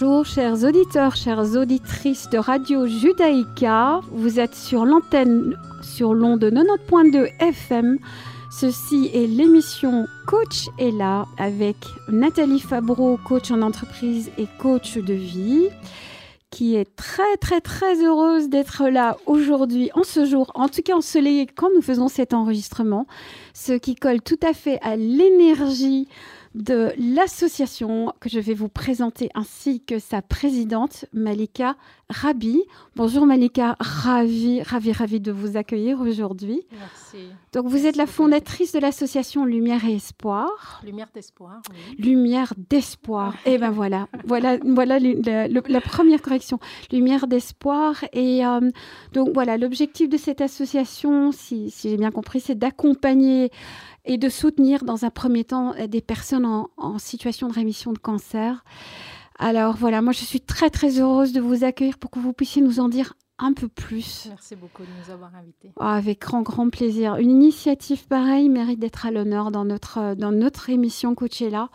Bonjour chers auditeurs, chères auditrices de Radio Judaïka. Vous êtes sur l'antenne sur l'onde 90.2 FM. Ceci est l'émission Coach est là avec Nathalie Fabreau, coach en entreprise et coach de vie qui est très très très heureuse d'être là aujourd'hui, en ce jour, en tout cas ensoleillé quand nous faisons cet enregistrement, ce qui colle tout à fait à l'énergie de l'association que je vais vous présenter ainsi que sa présidente Malika Rabi. Bonjour Malika, ravi, ravi, ravi de vous accueillir aujourd'hui. Merci. Donc vous êtes la fondatrice de l'association Lumière et Espoir. Lumière d'espoir. Oui. Lumière d'espoir. et eh ben voilà, voilà, voilà la, première correction. Lumière d'espoir. Et euh, donc voilà, l'objectif de cette association, si, si j'ai bien compris, c'est d'accompagner et de soutenir dans un premier temps euh, des personnes en, situation de rémission de cancer. Alors voilà, moi je suis très très heureuse de vous accueillir pour que vous puissiez nous en dire un peu plus. Merci beaucoup de nous avoir invités. Ah, avec grand grand plaisir. Une initiative pareille mérite d'être à l'honneur dans notre, euh, dans notre émission Coachella.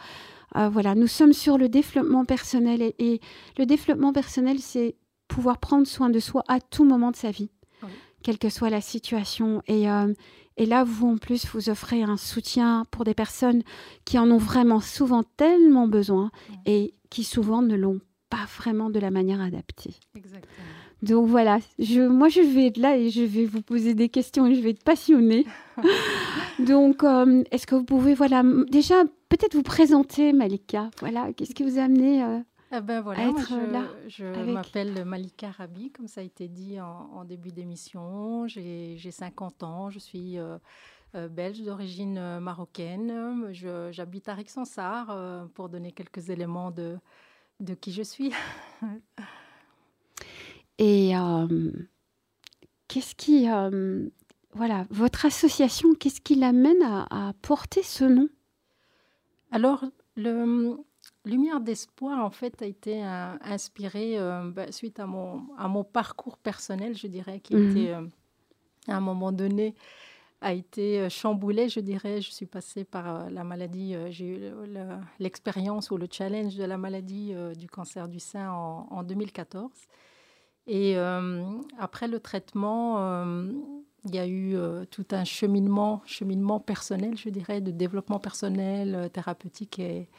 Euh, voilà, nous sommes sur le développement personnel et, le développement personnel, c'est pouvoir prendre soin de soi à tout moment de sa vie, quelle que soit la situation. Et, et là, vous, en plus, vous offrez un soutien pour des personnes qui en ont vraiment souvent tellement besoin et qui souvent ne l'ont pas vraiment de la manière adaptée. Exactement. Donc voilà, je, moi je vais être là et je vais vous poser des questions et je vais être passionnée. Donc, euh, est-ce que vous pouvez, voilà, déjà peut-être vous présenter, Malika Voilà, qu'est-ce qui vous a amené euh, ah ben voilà, je, m'appelle Malika Rabi, comme ça a été dit en, début d'émission. J'ai 50 ans, je suis euh, euh, belge d'origine euh, marocaine. J'habite à Rixensart pour donner quelques éléments de, de qui je suis. Et qu'est-ce qui. voilà, votre association, qu'est-ce qui l'amène à, à porter ce nom? Alors, le, Lumière d'espoir, en fait, a été euh, inspirée euh, bah, suite à mon, à mon parcours personnel, je dirais, qui mhm. était, euh, à un moment donné, a été chamboulé, je dirais. Je suis passée par la maladie, j'ai eu l'expérience ou le challenge de la maladie du cancer du sein en, en 2014. Et après le traitement, il y a eu tout un cheminement, cheminement personnel, je dirais, de développement personnel, thérapeutique et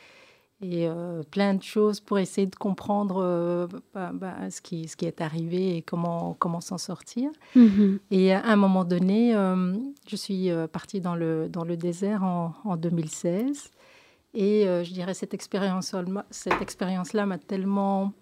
et euh, plein de choses pour essayer de comprendre euh, bah, bah, ce, qui, ce qui est arrivé et comment, comment s'en sortir. Mm-hmm. Et à un moment donné, euh, je suis partie dans le, dans le désert en, en 2016. Et je dirais cette expérience-là m'a tellement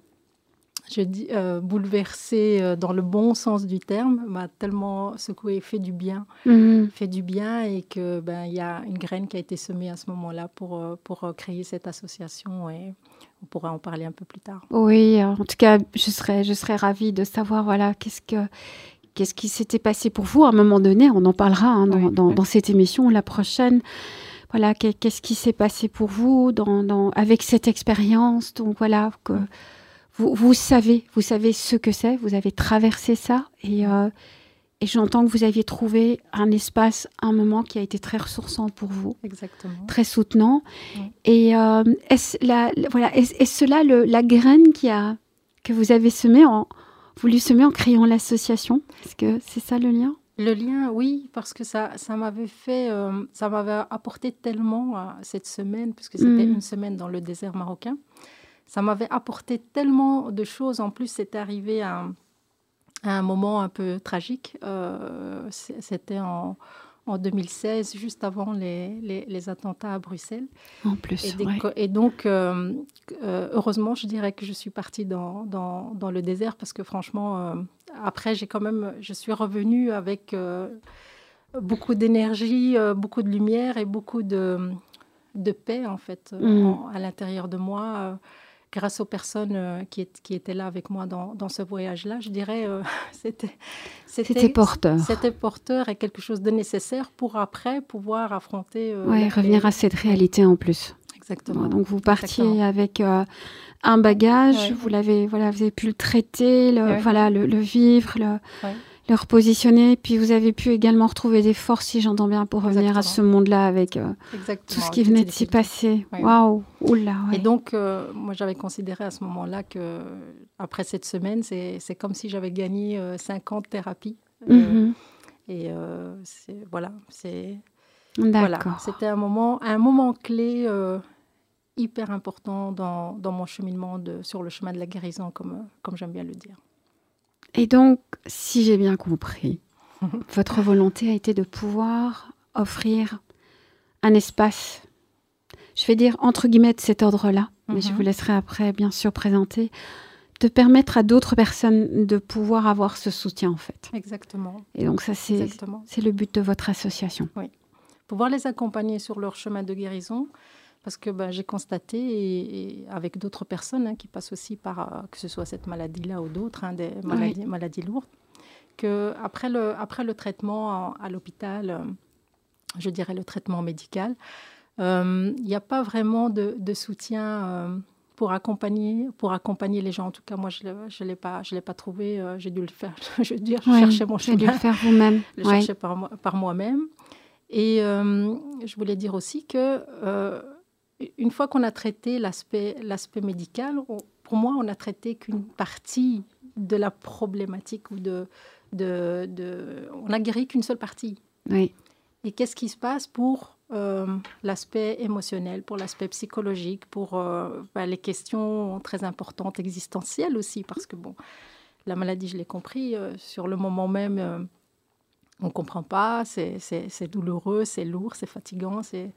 je dis, euh, bouleversé euh, dans le bon sens du terme, m'a tellement secoué, fait du bien, mhm. fait du bien, et que ben il y a une graine qui a été semée à ce moment-là pour euh, pour créer cette association et on pourra en parler un peu plus tard. Oui, en tout cas, je serais je serais ravie de savoir voilà qu'est-ce que qu'est-ce qui s'était passé pour vous à un moment donné. On en parlera hein, dans, dans, cette émission la prochaine. Voilà, qu'est-ce qui s'est passé pour vous dans, dans, avec cette expérience? Donc voilà que vous, savez, vous savez ce que c'est, vous avez traversé ça et, euh, et j'entends que vous aviez trouvé un espace, un moment qui a été très ressourçant pour vous. Exactement. Très soutenant. Et euh, est-ce la, voilà, est, cela le, la graine qui a, que vous avez semée en, voulu semer en créant l'association? Est-ce que c'est ça le lien? Le lien, oui, parce que ça, ça m'avait fait, euh, ça m'avait apporté tellement cette semaine, puisque c'était mm. une semaine dans le désert marocain ça m'avait apporté tellement de choses. En plus, c'était arrivé à, un moment un peu tragique. Euh, c'était en, en, 2016, juste avant les, les, attentats à Bruxelles. En plus, Et, donc, euh, euh, heureusement, je dirais que je suis partie dans, dans, dans le désert parce que franchement, après, j'ai quand même, je suis revenue avec beaucoup d'énergie, beaucoup de lumière et beaucoup de, de paix, en fait, mmh. à l'intérieur de moi grâce aux personnes euh, qui, qui, étaient là avec moi dans, dans ce voyage-là, je dirais, euh, c'était, c'était porteur. C'était porteur et quelque chose de nécessaire pour après pouvoir affronter. Euh, oui, revenir à cette réalité en plus. Exactement. donc vous partiez avec un bagage, vous l'avez, voilà, vous avez pu le traiter, le, voilà, le, vivre, le, le repositionner. Puis vous avez pu également retrouver des forces, si j'entends bien, pour revenir à ce monde-là avec euh, tout ce qui venait de s'y passer. Waouh, oula. Et donc, euh, moi, j'avais considéré à ce moment-là que après cette semaine, c'est comme si j'avais gagné 50 thérapies. Mhm. Et voilà, c'est voilà, c'était un moment, un moment clé hyper important dans, dans mon cheminement de, sur le chemin de la guérison, comme, comme j'aime bien le dire. Et donc, si j'ai bien compris, votre volonté a été de pouvoir offrir un espace, je vais dire entre guillemets de cet ordre-là, mais je mhm. vous laisserai après bien sûr présenter, de permettre à d'autres personnes de pouvoir avoir ce soutien en fait. Exactement. Et donc ça c'est c'est le but de votre association. Oui. Pouvoir les accompagner sur leur chemin de guérison, parce que ben, j'ai constaté, et, avec d'autres personnes hein, qui passent aussi par, euh, que ce soit cette maladie-là ou d'autres, hein, des maladies, maladies, lourdes, qu'après le, après le traitement à, l'hôpital, euh, je dirais le traitement médical, euh, il n'y a pas vraiment de, soutien pour accompagner, pour accompagner les gens. En tout cas, moi, je ne l'ai pas, je l'ai pas trouvé. j'ai dû le faire. je veux dire, chercher mon chemin. dû le faire vous-même. le chercher par, par moi-même. Et je voulais dire aussi que une fois qu'on a traité l'aspect médical, pour moi, on n'a traité qu'une partie de la problématique ou de, de, de on a guéri qu'une seule partie. Oui. Et qu'est-ce qui se passe pour euh, l'aspect émotionnel, pour l'aspect psychologique, pour euh, bah, les questions très importantes, existentielles aussi, parce que bon, la maladie, je l'ai compris, euh, sur le moment même, on ne comprend pas, c'est douloureux, c'est lourd, c'est fatigant, c'est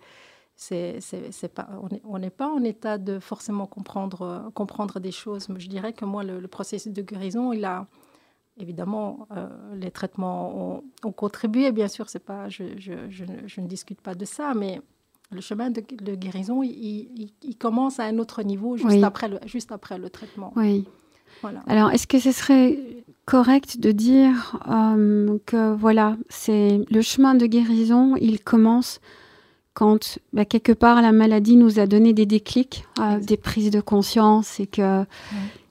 c'est, c'est, pas, on n'est pas en état de forcément comprendre, comprendre des choses. Mais je dirais que moi, le, processus de guérison, il a évidemment euh, les traitements ont, contribué. Bien sûr, c'est pas, je, je, je, ne discute pas de ça, mais le chemin de, guérison, il, il, commence à un autre niveau juste, après, le, juste après le traitement. Oui. Voilà. Alors, est-ce que ce serait correct de dire euh, que voilà, c'est le chemin de guérison, il commence quand bah, quelque part la maladie nous a donné des déclics, euh, des prises de conscience et que,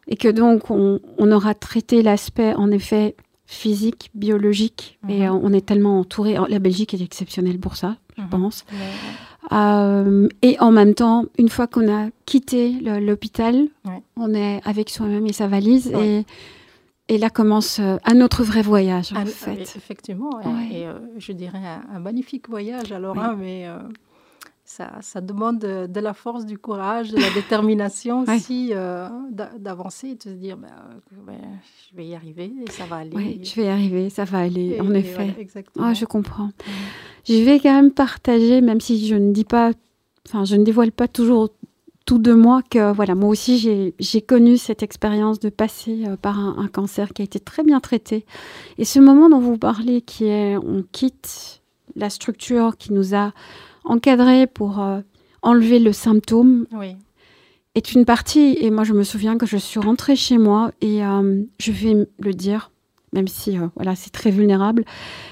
et que donc on, aura traité l'aspect en effet physique, biologique et mhm. on est tellement entouré. La Belgique est exceptionnelle pour ça, je mhm. pense. Euh, et en même temps, une fois qu'on a quitté l'hôpital, on est avec soi-même et sa valise et et là commence euh, un autre vrai voyage, en fait. Effectivement, et, euh, je dirais un, magnifique voyage alors, hein, mais euh, ça, ça, demande de, la force, du courage, de la détermination aussi d'avancer et de se dire, bah, je vais y arriver et ça va aller. Oui, je vais y arriver, ça va aller, en effet. exactement. Ah, je comprends. Je vais quand même partager, même si je ne dis pas, enfin, je ne dévoile pas toujours tout de moi que voilà, moi aussi j'ai connu cette expérience de passer euh, par un, cancer qui a été très bien traité. Et ce moment dont vous parlez, qui est on quitte la structure qui nous a encadrés pour euh, enlever le symptôme, est une partie. Et moi, je me souviens que je suis rentrée chez moi et euh, je vais le dire, même si voilà, c'est très vulnérable.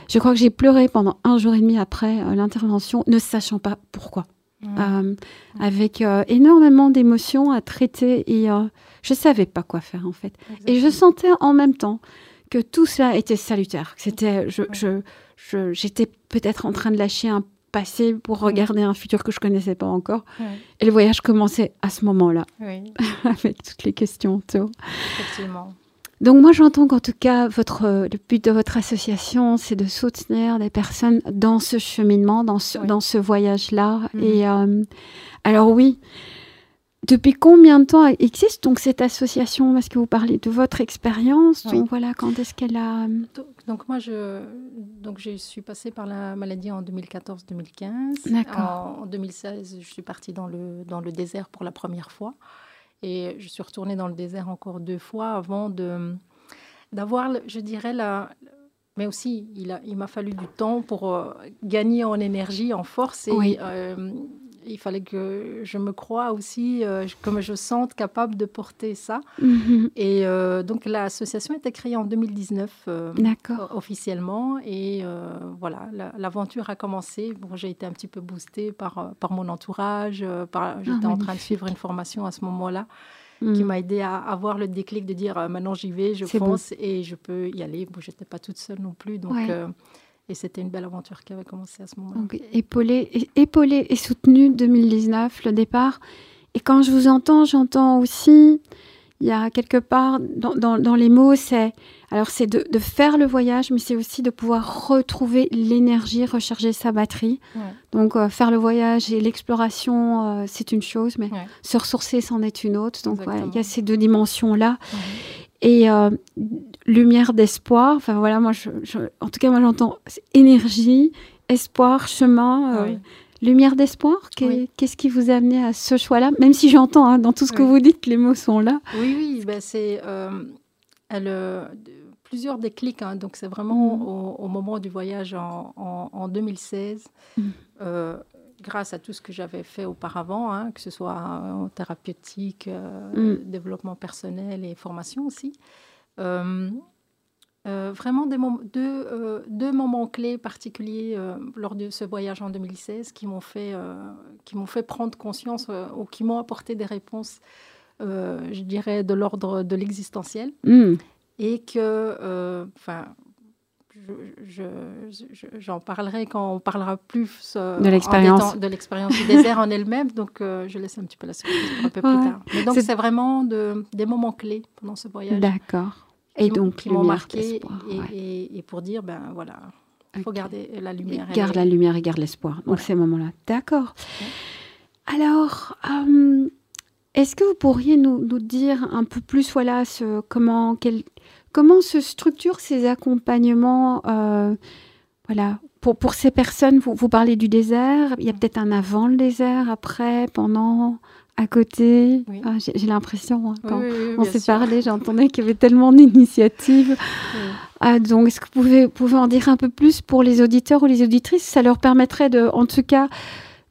Je crois que j'ai pleuré pendant un jour et demi après l'intervention, ne sachant pas pourquoi. Euh, avec euh, énormément d'émotions à traiter et euh, je ne savais pas quoi faire en fait. Et je sentais en même temps que tout cela était salutaire. C'était, je, je, j'étais peut-être en train de lâcher un passé pour regarder un futur que je connaissais pas encore. Et le voyage commençait à ce moment-là, avec toutes les questions autour. Effectivement. Donc moi j'entends qu'en tout cas votre le but de votre association c'est de soutenir des personnes dans ce cheminement, dans ce, dans ce voyage-là. Mhm. Et euh, alors oui, depuis combien de temps existe donc cette association? Parce que vous parlez de votre expérience. Donc voilà, quand est-ce qu'elle a donc, moi je donc je suis passée par la maladie en 2014-2015. D'accord. En, en 2016, je suis partie dans le dans le désert pour la première fois. Et je suis retournée dans le désert encore deux fois avant de d'avoir, je dirais, la, mais aussi il m'a il fallu du temps pour euh, gagner en énergie, en force et euh, il fallait que je me croie aussi, euh, comme je sente capable de porter ça. Mhm. Et euh, donc l'association a été créée en 2019 euh, officiellement. Et voilà, l'aventure a commencé. Bon, j'ai été un petit peu boostée par, par mon entourage. J'étais ah, en train de suivre une formation à ce moment-là. qui m'a aidé à avoir le déclic de dire maintenant j'y vais, je fonce et je peux y aller. Bon, je n'étais pas toute seule non plus, donc et c'était une belle aventure qui avait commencé à ce moment-là. Donc, épaulé, épaulé et soutenu 2019, le départ. Et quand je vous entends, j'entends aussi, il y a quelque part dans, dans, les mots, c'est alors c'est de, de, faire le voyage, mais c'est aussi de pouvoir retrouver l'énergie, recharger sa batterie. Donc euh, faire le voyage et l'exploration, euh, c'est une chose, mais se ressourcer, c'en est une autre. Donc il y a ces deux dimensions-là. Et euh, lumière d'espoir, enfin voilà, moi, je, en tout cas, moi j'entends énergie, espoir, chemin, euh, lumière d'espoir. Qu'est-ce qui vous a amené à ce choix-là? Même si j'entends hein, dans tout ce que vous dites, les mots sont là. Oui, oui, ben c'est euh, plusieurs déclics. Hein, donc c'est vraiment mm. au, moment du voyage en, en, 2016 grâce à tout ce que j'avais fait auparavant, hein, que ce soit en thérapeutique, euh, mm. développement personnel et formation aussi. Euh, euh, vraiment des deux, deux, moments clés particuliers lors de ce voyage en 2016 qui m'ont fait, qui m'ont fait prendre conscience ou qui m'ont apporté des réponses, je dirais, de l'ordre de l'existentiel. Mm. Et que, enfin, j'en parlerai quand on parlera plus euh, de l'expérience de l'expérience du désert en elle-même. Donc, euh, je laisse un petit peu la surprise pour un peu plus tard. Mais donc, c'est vraiment de, des moments clés pendant ce voyage. D'accord. Et donc, qui m'ont marqué et, et, pour dire, ben voilà, il faut garder la lumière. garde la lumière et garde l'espoir. Donc, ces moments-là. D'accord. Alors. Euh, est-ce que vous pourriez nous, nous, dire un peu plus, voilà, ce, comment, quel, Comment se structurent ces accompagnements euh, voilà, pour, pour ces personnes? Vous, vous parlez du désert, il y a peut-être un avant le désert, après, pendant, à côté? Ah, j'ai l'impression, hein, quand on s'est parlé, j'entendais qu'il y avait tellement d'initiatives. Ah, donc, est-ce que vous pouvez, pouvez en dire un peu plus pour les auditeurs ou les auditrices? Ça leur permettrait de, en tout cas,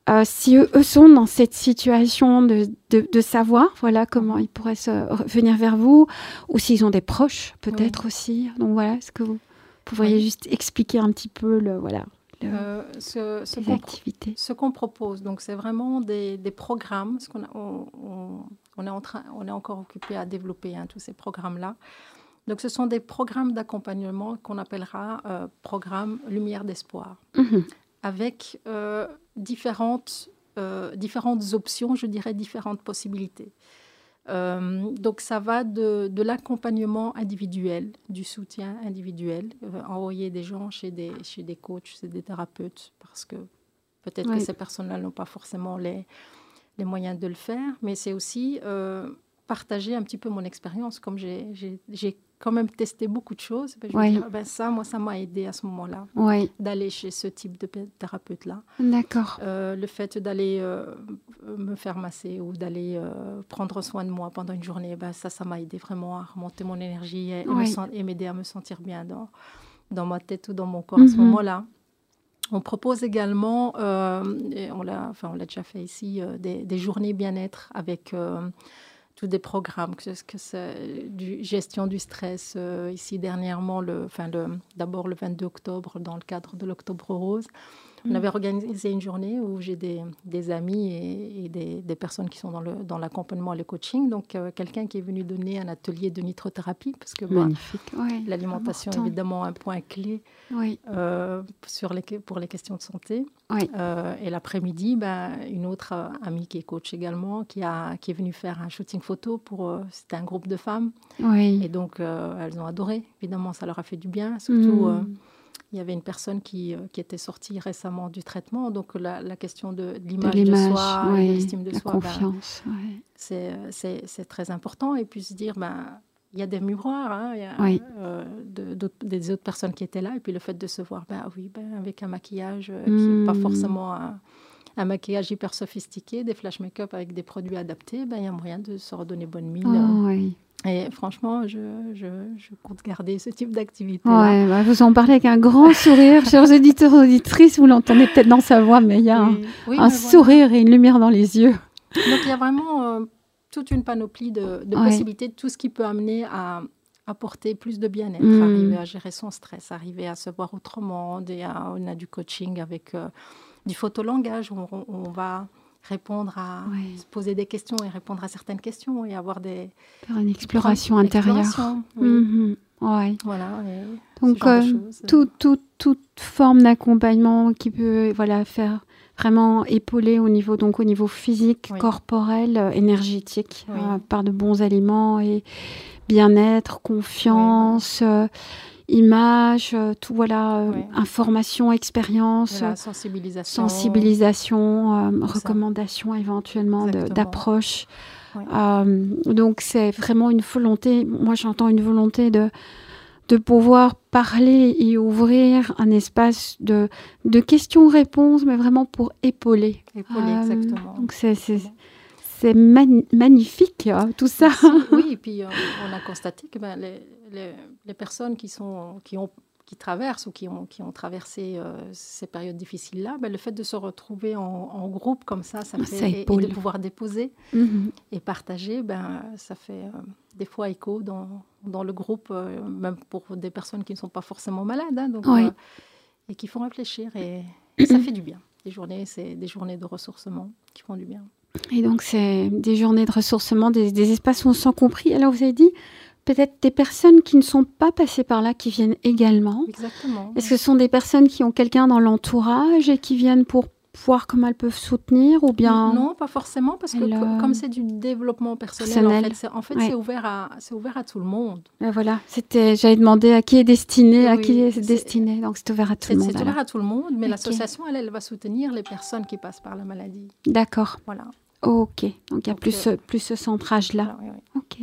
euh, si eux, sont dans cette situation de, de, savoir, voilà, comment ils pourraient se, venir vers vous, ou s'ils ont des proches, peut-être aussi. Donc voilà, est-ce que vous pourriez juste expliquer un petit peu le, voilà, euh, ce, ce activités? Ce qu'on propose, donc c'est vraiment des, des programmes, ce qu'on on, on, est en train, on est encore occupé à développer hein, tous ces programmes-là. Donc ce sont des programmes d'accompagnement qu'on appellera euh, programme Lumière d'espoir. Mhm avec euh, différentes, euh, différentes options, je dirais différentes possibilités. Euh, donc ça va de, de l'accompagnement individuel, du soutien individuel, envoyer des gens chez des, chez des coachs, chez des thérapeutes, parce que peut-être que ces personnes-là n'ont pas forcément les, les moyens de le faire, mais c'est aussi partager un petit peu mon expérience, comme j'ai quand même testé beaucoup de choses. Ben, je dire, ben, ça, moi, ça m'a aidé à ce moment-là, d'aller chez ce type de thérapeute-là. D'accord. Euh, le fait d'aller euh, me faire masser ou d'aller euh, prendre soin de moi pendant une journée, ben, ça, ça m'a aidé vraiment à remonter mon énergie et, m'aider à me sentir bien dans, dans ma tête ou dans mon corps à ce mhm. moment-là. On propose également, on l'a enfin, déjà fait ici, des, des, journées bien-être avec tous des programmes, que, gestion du stress. Euh, ici, dernièrement, le, enfin, le, d'abord le 22 octobre, dans le cadre de l'Octobre Rose, on mm. avait organisé une journée où j'ai des, des amis et, des, des, personnes qui sont dans, l'accompagnement et le coaching. Donc, euh, quelqu'un qui est venu donner un atelier de nitrothérapie, parce que bah, l'alimentation est évidemment un point clé euh, sur les, pour les questions de santé. Euh, et l'après-midi, bah, une autre amie qui est coach également, qui, a, qui est venue faire un shooting photo pour. c'était un groupe de femmes. Et donc, elles ont adoré. Évidemment, ça leur a fait du bien, surtout. Mm. Il y avait une personne qui, euh, qui était sortie récemment du traitement, donc la, la question de, l'image de, soi, de l'estime de la soi, ben, confiance, euh, c'est très important. Et puis se dire, ben, il y a des miroirs, hein, il y a, euh, de, des autres personnes qui étaient là, et puis le fait de se voir, ben oui, ben, avec un maquillage qui n'est pas hmm. forcément un, maquillage hyper sophistiqué, des flash make-up avec des produits adaptés, ben, il y a moyen de se redonner bonne mine. Oh, oui. Et franchement, je, je, je, compte garder ce type d'activité. Ouais, bah, vous en parlez avec un grand sourire, chers auditeurs auditrices. Vous l'entendez peut-être dans sa voix, mais il y a un, sourire et une lumière dans les yeux. Donc il y a vraiment euh, toute une panoplie de, de possibilités, de tout ce qui peut amener à apporter plus de bien-être, hmm. arriver à gérer son stress, arriver à se voir autrement. Et on a du coaching avec euh, du photolangage où on, on va répondre à se poser des questions et répondre à certaines questions et avoir des faire une exploration intérieure. Oui. Mhm. ouais. Voilà. Donc euh, tout, tout, toute forme d'accompagnement qui peut voilà faire vraiment épauler au niveau donc au niveau physique, corporel, euh, énergétique euh, par de bons aliments et bien-être, confiance. Image, tout voilà, information, expérience, sensibilisation, sensibilisation recommandation éventuellement d'approche. donc c'est vraiment une volonté, moi j'entends une volonté de, de pouvoir parler et ouvrir un espace de, de questions-réponses, mais vraiment pour épauler. Épauler, exactement. Donc c'est c'est magnifique, hein, tout ça. oui, et puis euh, on a constaté que ben, les, les, personnes qui, sont, qui, ont, qui traversent ou qui ont, qui ont traversé euh, ces périodes difficiles-là, ben, le fait de se retrouver en, groupe comme ça, ça, fait, et, de pouvoir déposer mhm. et partager, ben, ça fait euh, des fois écho dans, dans le groupe, même pour des personnes qui ne sont pas forcément malades, hein, donc, et qui font réfléchir, et ça fait du bien. Les journées, c'est des journées de ressourcement qui font du bien. Et donc, c'est des journées de ressourcement, des, espaces où on se sent compris. Alors, vous avez dit peut-être des personnes qui ne sont pas passées par là qui viennent également. Exactement. Est-ce que ce sont des personnes qui ont quelqu'un dans l'entourage et qui viennent pour voir comment elles peuvent soutenir ou bien non pas forcément parce que comme c'est du développement personnel, en fait c'est ouvert à c'est ouvert à tout le monde. Ben voilà c'était j'avais demandé à qui est destiné à qui est, destiné. Donc c'est ouvert à tout le monde c'est ouvert à tout le monde mais l'association elle elle va soutenir les personnes qui passent par la maladie. D'accord. Voilà Ok, donc il y a plus, euh, plus ce centrage-là. Ok.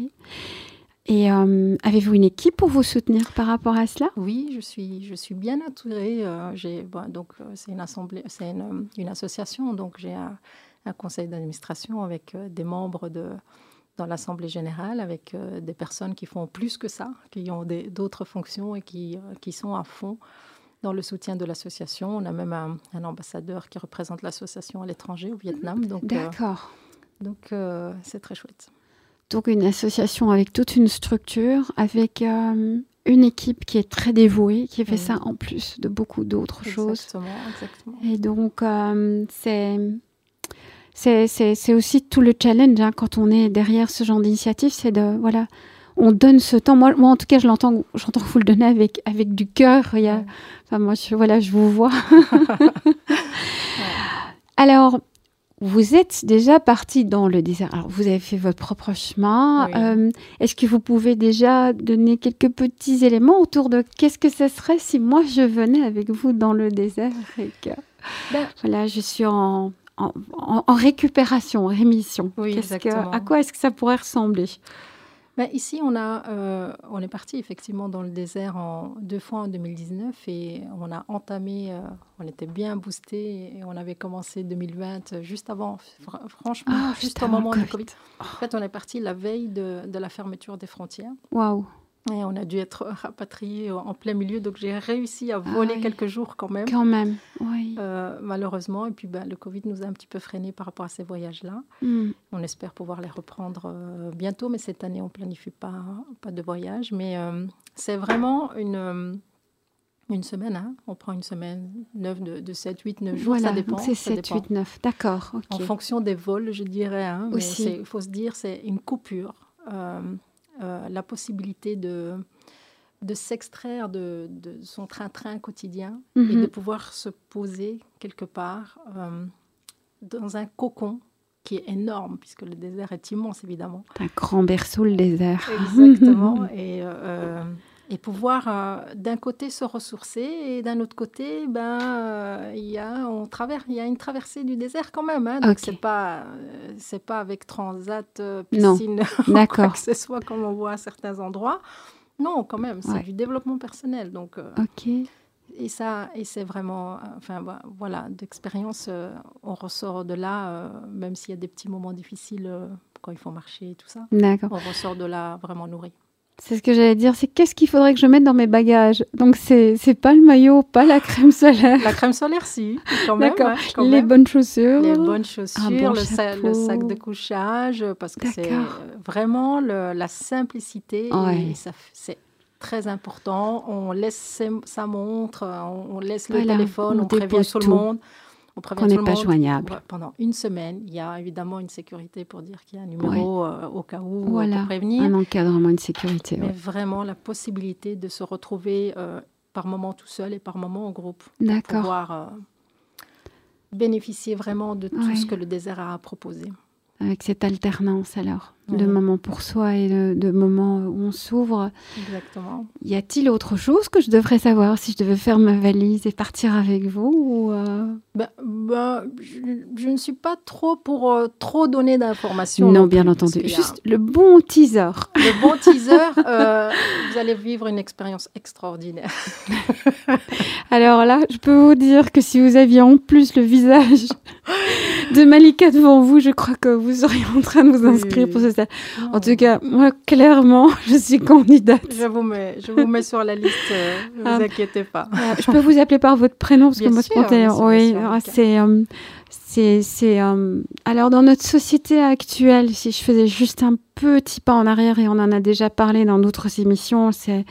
Et euh, avez-vous une équipe pour vous soutenir par rapport à cela? Oui, je suis, je suis bien entourée. Euh, j'ai, donc c'est une assemblée, c'est une, une, association, donc j'ai un, un, conseil d'administration avec des membres de dans l'assemblée générale, avec des personnes qui font plus que ça, qui ont d'autres fonctions et qui, qui sont à fond dans le soutien de l'association. On a même un, ambassadeur qui représente l'association à l'étranger, au Vietnam. Donc, euh, D'accord. donc, euh, c'est très chouette. Donc, une association avec toute une structure, avec euh, une équipe qui est très dévouée, qui fait ça en plus de beaucoup d'autres choses. Exactement, Et donc, c'est. C'est aussi tout le challenge hein, quand on est derrière ce genre d'initiative, c'est de voilà, on donne ce temps. Moi, moi en tout cas, je l'entends, j'entends que vous le donnez avec, avec du cœur. Il y a, enfin, moi, je, voilà, je vous vois. Alors, vous êtes déjà parti dans le désert. Alors, vous avez fait votre propre chemin. Euh, est-ce que vous pouvez déjà donner quelques petits éléments autour de qu'est-ce que ce serait si moi je venais avec vous dans le désert et que, ben, voilà, je suis en, en, en, récupération, rémission. Oui, que, à quoi est-ce que ça pourrait ressembler? Ben, ici, on, a, euh, on est parti effectivement dans le désert en, deux fois en 2019 et on a entamé, euh, on était bien boosté et on avait commencé 2020 juste avant, franchement, ah, juste au moment du Covid. En fait, on est parti la veille de, de la fermeture des frontières. Waouh! Et on a dû être rapatrié en plein milieu, donc j'ai réussi à ah voler quelques jours quand même. Quand même, oui. Euh, malheureusement, et puis ben, le Covid nous a un petit peu freiné par rapport à ces voyages-là. Hmm. On espère pouvoir les reprendre euh, bientôt, mais cette année, on ne planifie pas, pas de voyage. Mais euh, c'est vraiment une, une semaine. Hein. On prend une semaine, 9, de, de 7, 8, 9 jours, ça dépend. C'est 7, 8, 9, d'accord. En fonction des vols, je dirais. Hein, Il faut se dire, c'est une coupure. Euh, la possibilité de, de s'extraire de, son train-train quotidien et de mhm. pouvoir se poser quelque part euh, dans un cocon qui est énorme, puisque le désert est immense, évidemment. Un grand berceau, le désert. Exactement. et euh, et pouvoir euh, d'un côté se ressourcer et d'un autre côté ben euh, il y a on traverse il y a une traversée du désert quand même hein, donc c'est pas euh, c'est pas avec transat piscine quoi que ce soit comme on voit à certains endroits. Non quand même c'est du développement personnel donc et ça et c'est vraiment enfin voilà d'expérience on ressort de là même s'il y a des petits moments difficiles quand il faut marcher et tout ça. On ressort de là vraiment nourri c'est ce que j'allais dire, c'est qu'est-ce qu'il faudrait que je mette dans mes bagages? Donc c'est c'est pas le maillot, pas la crème solaire. La crème solaire, si, quand même. D'accord. les bonnes chaussures. Les bonnes chaussures, le, sac de couchage, parce que c'est vraiment la simplicité. c'est très important. On laisse sa montre, on laisse le téléphone, on, prévient tout le monde qu'on n'est pas joignable. Pendant une semaine, il y a évidemment une sécurité pour dire qu'il y a un numéro euh, au cas où voilà, pour prévenir. Un encadrement, une sécurité. Mais vraiment la possibilité de se retrouver euh, par moment tout seul et par moment en groupe. Pour pouvoir bénéficier vraiment de tout ce que le désert a à proposer. Avec cette alternance alors de moments pour soi et de, moments où on s'ouvre. Exactement. Y a-t-il autre chose que je devrais savoir si je devais faire ma valise et partir avec vous ou euh? ben, ben, je, ne suis pas trop pour euh, trop donner d'informations. Non, bien entendu. Juste le bon teaser. Le bon teaser, euh, vous allez vivre une expérience extraordinaire. Alors là, je peux vous dire que si vous aviez en plus le visage de Malika devant vous, je crois que vous seriez en train de vous inscrire pour ce en tout cas, moi, clairement, je suis candidate. Je vous mets, je vous mets sur la liste, euh, ne vous ah. inquiétez pas. je peux vous appeler par votre prénom parce que moi, spontanément, oui, ah, c'est. Euh, c'est, c'est euh, alors dans notre société actuelle, si je faisais juste un petit pas en arrière et on en a déjà parlé dans d'autres émissions, c'est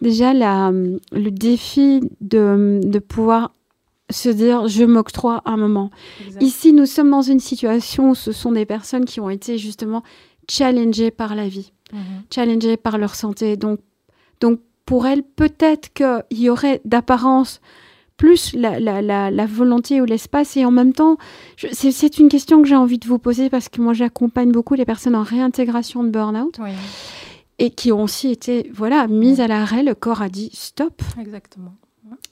déjà la, le défi de, de pouvoir se dire je m'octroie un moment. Ici, nous sommes dans une situation où ce sont des personnes qui ont été justement challengés par la vie, mhm. challengés par leur santé. Donc, donc pour elles, peut-être qu'il y aurait d'apparence plus la, la, la, volonté ou l'espace. Et en même temps, c'est une question que j'ai envie de vous poser parce que moi, j'accompagne beaucoup les personnes en réintégration de burn-out. Et qui ont aussi été voilà, mises à l'arrêt. Le corps a dit stop. Exactement.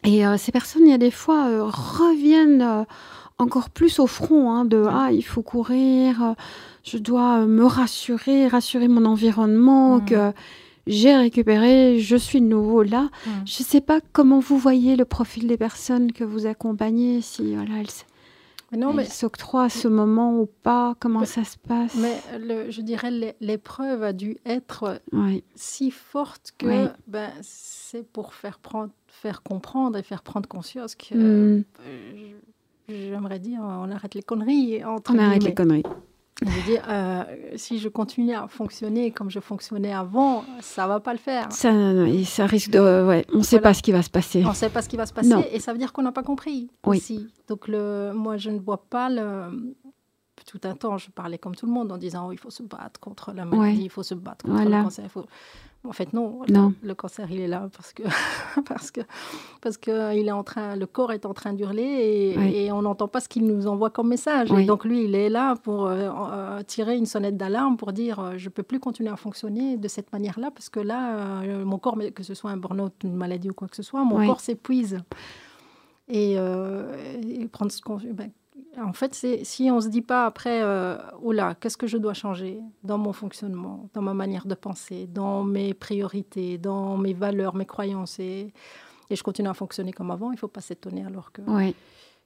Et euh, ces personnes, il y a des fois, euh, reviennent euh, encore plus au front hein, de Ah, il faut courir, je dois me rassurer, rassurer mon environnement, mmh. que j'ai récupéré, je suis de nouveau là. Mmh. Je ne sais pas comment vous voyez le profil des personnes que vous accompagnez, si voilà, elles, non, mais... s'octroient à ce moment ou pas, comment ça se passe Mais le, je dirais l'épreuve a dû être si forte que ben, c'est pour faire, prendre, faire comprendre et faire prendre conscience que mmh. euh, j'aimerais dire on arrête les conneries. Entre on arrête les conneries. Je veux dire, euh, si je continue à fonctionner comme je fonctionnais avant, ça va pas le faire. Ça, ça risque de, ouais, on ne sait pas ce qui va se passer. On ne sait pas ce qui va se passer, et ça veut dire qu'on n'a pas compris oui. aussi. Donc le, moi, je ne vois pas le. Tout un temps, je parlais comme tout le monde en disant oh, il faut se battre contre la maladie, il faut se battre contre le cancer. Il faut... En fait, non. Le, cancer, il est là parce que parce que parce que il est en train, le corps est en train d'hurler et, on n'entend pas ce qu'il nous envoie comme message. Et donc lui, il est là pour euh, euh, tirer une sonnette d'alarme pour dire euh, je peux plus continuer à fonctionner de cette manière-là parce que là, mon corps, que ce soit un burn-out, une maladie ou quoi que ce soit, mon corps s'épuise. Et, prendre ce qu'on ben, en fait, si on ne se dit pas après, euh, oula, qu'est-ce que je dois changer dans mon fonctionnement, dans ma manière de penser, dans mes priorités, dans mes valeurs, mes croyances, et, je continue à fonctionner comme avant, il ne faut pas s'étonner alors que,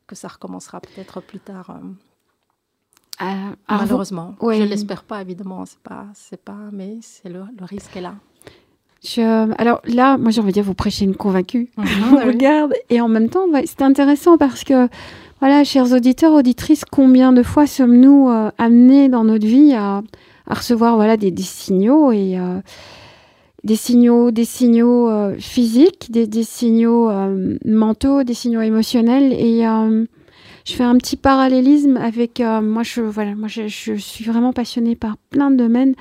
que ça recommencera peut-être plus tard. Euh, euh, malheureusement. Je ne l'espère pas, évidemment, c'est pas, c'est pas, mais c'est le, risque est là. alors là, moi j'ai envie de dire, vous prêchez une convaincue. Mhm, regarde. Et en même temps, c'est intéressant parce que voilà, chers auditeurs, auditrices, combien de fois sommes-nous euh, amenés dans notre vie à, recevoir voilà des, signaux et euh, des signaux, des signaux euh, physiques, des, signaux mentaux, des signaux émotionnels et je fais un petit parallélisme avec moi je voilà moi je, suis vraiment passionnée par plein de domaines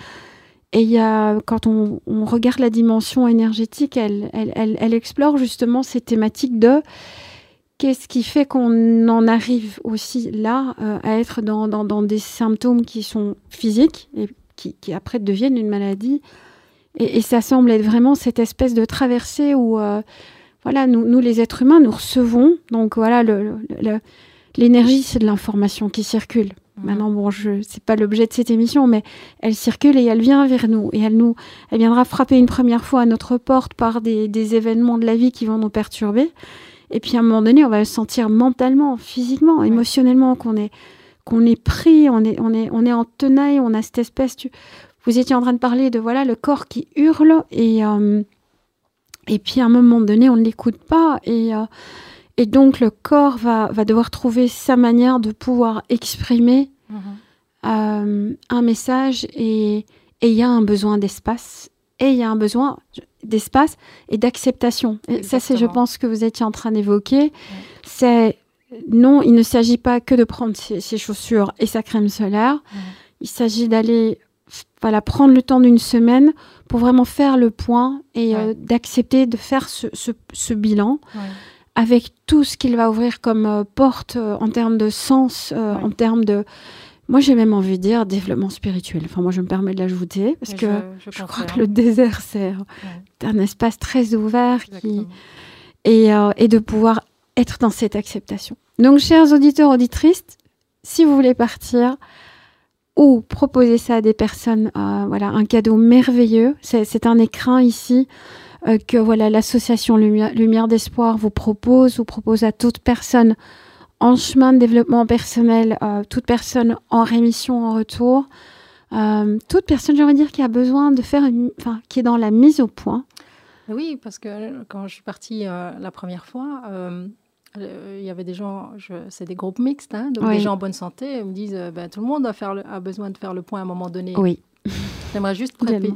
et il y a, quand on, regarde la dimension énergétique, elle, explore justement ces thématiques de Qu'est-ce qui fait qu'on en arrive aussi là euh, à être dans, dans, des symptômes qui sont physiques et qui, qui après deviennent une maladie? Et, ça semble être vraiment cette espèce de traversée où, euh, voilà, nous, nous, les êtres humains, nous recevons. Donc voilà, l'énergie, c'est de l'information qui circule. Mmh. Maintenant, bon, je c'est pas l'objet de cette émission, mais elle circule et elle vient vers nous et elle nous, elle viendra frapper une première fois à notre porte par des, des événements de la vie qui vont nous perturber. Et puis à un moment donné, on va se sentir mentalement, physiquement, émotionnellement qu'on est qu'on est pris, on est on est on est en tenaille, on a cette espèce. Tu... Vous étiez en train de parler de voilà le corps qui hurle et euh, et puis à un moment donné, on ne l'écoute pas et euh, et donc le corps va va devoir trouver sa manière de pouvoir exprimer mhm. euh, un message et il y a un besoin d'espace et il y a un besoin d'espace et d'acceptation. Ça, c'est, je pense, que vous étiez en train d'évoquer. C'est non, il ne s'agit pas que de prendre ses, chaussures et sa crème solaire. Il s'agit d'aller voilà, prendre le temps d'une semaine pour vraiment faire le point et euh, d'accepter de faire ce, bilan avec tout ce qu'il va ouvrir comme euh, porte euh, en termes de sens, en termes de... Moi, j'ai même envie de dire développement spirituel. Enfin, moi, je me permets de l'ajouter parce que je, crois que le désert, c'est un espace très ouvert qui... et, et de pouvoir être dans cette acceptation. Donc, chers auditeurs, auditrices, si vous voulez partir, ou proposer ça à des personnes, euh, voilà, un cadeau merveilleux. C'est un écrin ici euh, que voilà l'association Lumière, d'Espoir vous propose, vous propose à toute personne en chemin de développement personnel, euh, toute personne en rémission en retour, toute personne, j'ai envie de dire, qui a besoin de faire une, enfin, qui est dans la mise au point. Oui, parce que quand je suis partie la première fois, euh, il y avait des gens, c'est des groupes mixtes, hein, donc des gens en bonne santé me disent euh, ben, tout le monde a, faire a, besoin de faire le point à un moment donné. Oui. J'aimerais juste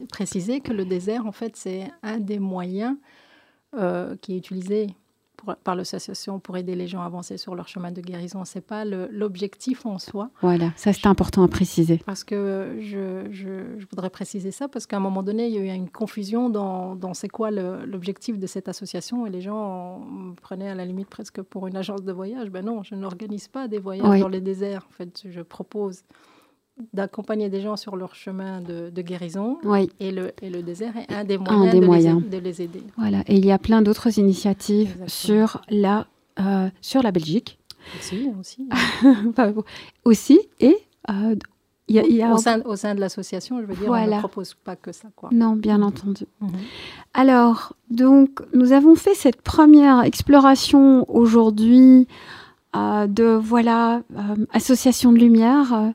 préciser que le désert, en fait, c'est un des moyens euh, qui est utilisé par l'association pour aider les gens à avancer sur leur chemin de guérison. Ce n'est pas l'objectif en soi. Voilà, ça c'est important à préciser. Parce que je, je, voudrais préciser ça, parce qu'à un moment donné, il y a eu une confusion dans, dans c'est quoi l'objectif de cette association, et les gens me prenaient à la limite presque pour une agence de voyage. Ben non, je n'organise pas des voyages dans les déserts. En fait, je propose d'accompagner des gens sur leur chemin de, guérison. Oui. Et, le, et le désert est un des moyens, de, Les, aider. Voilà. Et il y a plein d'autres initiatives sur la, euh, sur la Belgique. Aussi, aussi. aussi. Et euh, il y a, au, sein, au, sein, de l'association, je veux dire, on ne propose pas que ça. Quoi. Non, bien entendu. Mhm. Alors, donc, nous avons fait cette première exploration aujourd'hui euh, de, voilà, Association de Lumière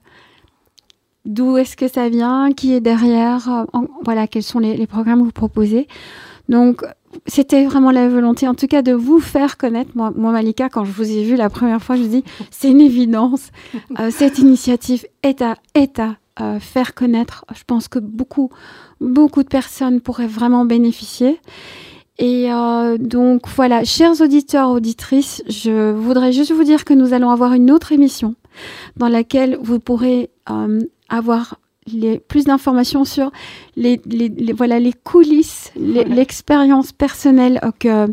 d'où est-ce que ça vient, qui est derrière, euh, voilà, quels sont les, programmes que vous proposez? Donc, c'était vraiment la volonté, en tout cas, de vous faire connaître. Moi, Malika, quand je vous ai vu la première fois, je dis, c'est une évidence. Euh, cette initiative est à, est à euh, faire connaître. Je pense que beaucoup, beaucoup de personnes pourraient vraiment bénéficier. Et donc voilà, chers auditeurs, auditrices, je voudrais juste vous dire que nous allons avoir une autre émission dans laquelle vous pourrez avoir les, plus d'informations sur les, les, voilà, les coulisses, l'expérience personnelle euh, que,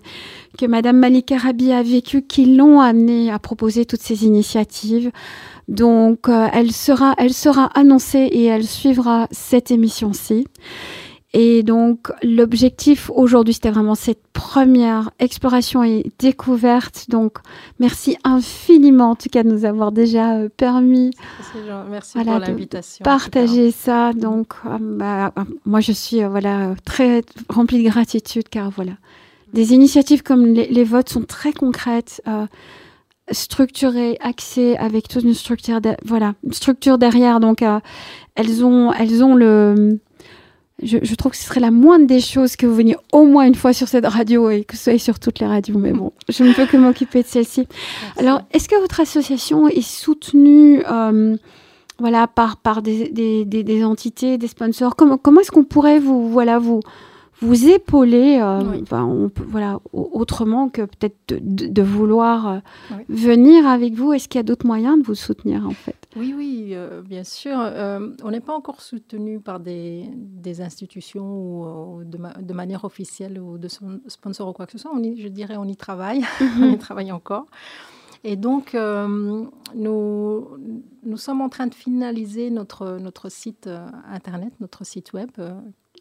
que Madame Malika Rabi a vécue, qui l'ont amené à proposer toutes ces initiatives. Donc, euh, elle, sera, elle sera annoncée et elle suivra cette émission-ci. Et donc, l'objectif aujourd'hui, c'était vraiment cette première exploration et découverte. Donc, merci infiniment, en tout cas, de nous avoir déjà euh, permis. Merci pour l'invitation. Partager ça. Donc, euh, bah, euh, moi, je suis voilà très remplie de gratitude, car voilà, des initiatives comme les, votes sont très concrètes. structurées, axées avec toute une structure, voilà, une structure derrière. Donc, elles ont, elles ont le, je, trouve que ce serait la moindre des choses que vous veniez au moins une fois sur cette radio et que ce soit sur toutes les radios. Mais bon, je ne peux que m'occuper de celle-ci. Alors, est-ce que votre association est soutenue euh, voilà, par, par des, des, des, entités, des sponsors? Comment, comment est-ce qu'on pourrait vous, voilà, vous, vous épauler, euh, on peut, voilà, autrement que peut-être de, vouloir euh, venir avec vous? Est-ce qu'il y a d'autres moyens de vous soutenir en fait? Oui, oui, euh, bien sûr. on n'est pas encore soutenu par des, des institutions ou, de, manière officielle ou de sponsor ou quoi que ce soit. On je dirais on y travaille, mhm. on y travaille encore. Et donc, nous, nous sommes en train de finaliser notre, notre site internet, notre site web,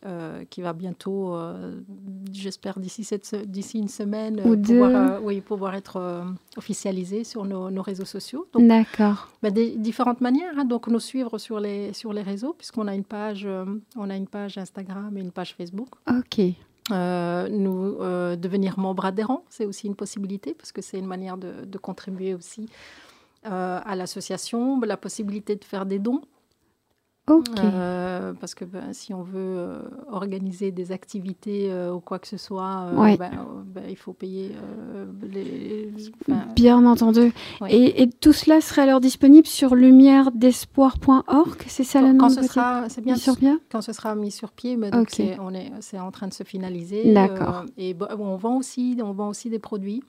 euh, qui va bientôt, euh, j'espère d'ici, d'ici une semaine, Ou pouvoir, euh, oui, pouvoir être officialisé sur nos, nos, réseaux sociaux. D'accord. Bah, des différentes manières, hein, donc nous suivre sur les, sur les réseaux, puisqu'on a une page, on a une page Instagram et une page Facebook. Ok. nous devenir membre adhérent, c'est aussi une possibilité parce que c'est une manière de, de contribuer aussi à l'association, la possibilité de faire des dons euh, parce que ben, si on veut euh, organiser des activités euh, ou quoi que ce soit, ben, ben, il faut payer les. Bien entendu. Et, tout cela serait alors disponible sur lumièredespoir.org C'est ça le nom ce sera, c'est bien sur pied Quand ce sera mis sur pied, mais c'est, on est, c'est en train de se finaliser. D'accord. et on vend aussi, on vend aussi des produits.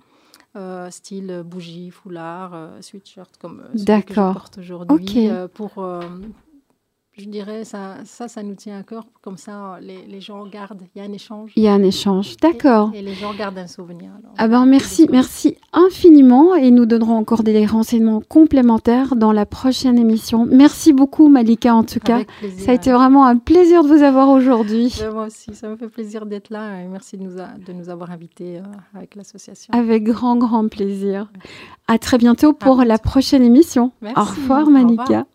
style bougie, foulard, sweatshirt comme celui que je porte aujourd'hui, pour je dirais, ça, ça, ça nous tient à cœur. Comme ça, les, les, gens gardent. Il y a un échange. Il y a un échange, d'accord. Et, les gens gardent un souvenir. ah ben merci, merci infiniment. Et nous donnerons encore des renseignements complémentaires dans la prochaine émission. Merci beaucoup, Malika, en tout cas. Ça a été vraiment un plaisir de vous avoir aujourd'hui. Moi aussi, ça me fait plaisir d'être là. Et merci de nous, de nous avoir invités euh, avec l'association. Avec grand, grand plaisir. À très bientôt pour la prochaine émission. Merci. Au revoir, Malika.